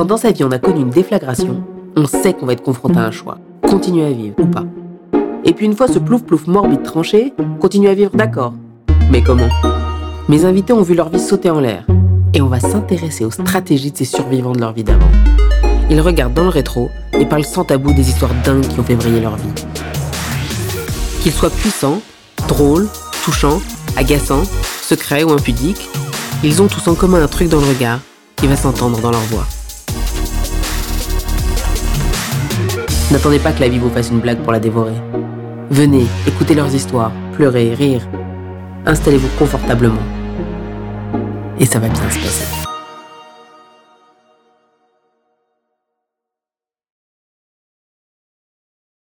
Quand dans sa vie on a connu une déflagration, on sait qu'on va être confronté à un choix. Continuer à vivre ou pas. Et puis une fois ce plouf-plouf morbide tranché, continuer à vivre d'accord. Mais comment? Mes invités ont vu leur vie sauter en l'air. Et on va s'intéresser aux stratégies de ces survivants de leur vie d'avant. Ils regardent dans le rétro et parlent sans tabou des histoires dingues qui ont fait briller leur vie. Qu'ils soient puissants, drôles, touchants, agaçants, secrets ou impudiques, ils ont tous en commun un truc dans le regard qui va s'entendre dans leur voix. N'attendez pas que la vie vous fasse une blague pour la dévorer. Venez, écoutez leurs histoires, pleurez, rire. Installez-vous confortablement. Et ça va bien se passer.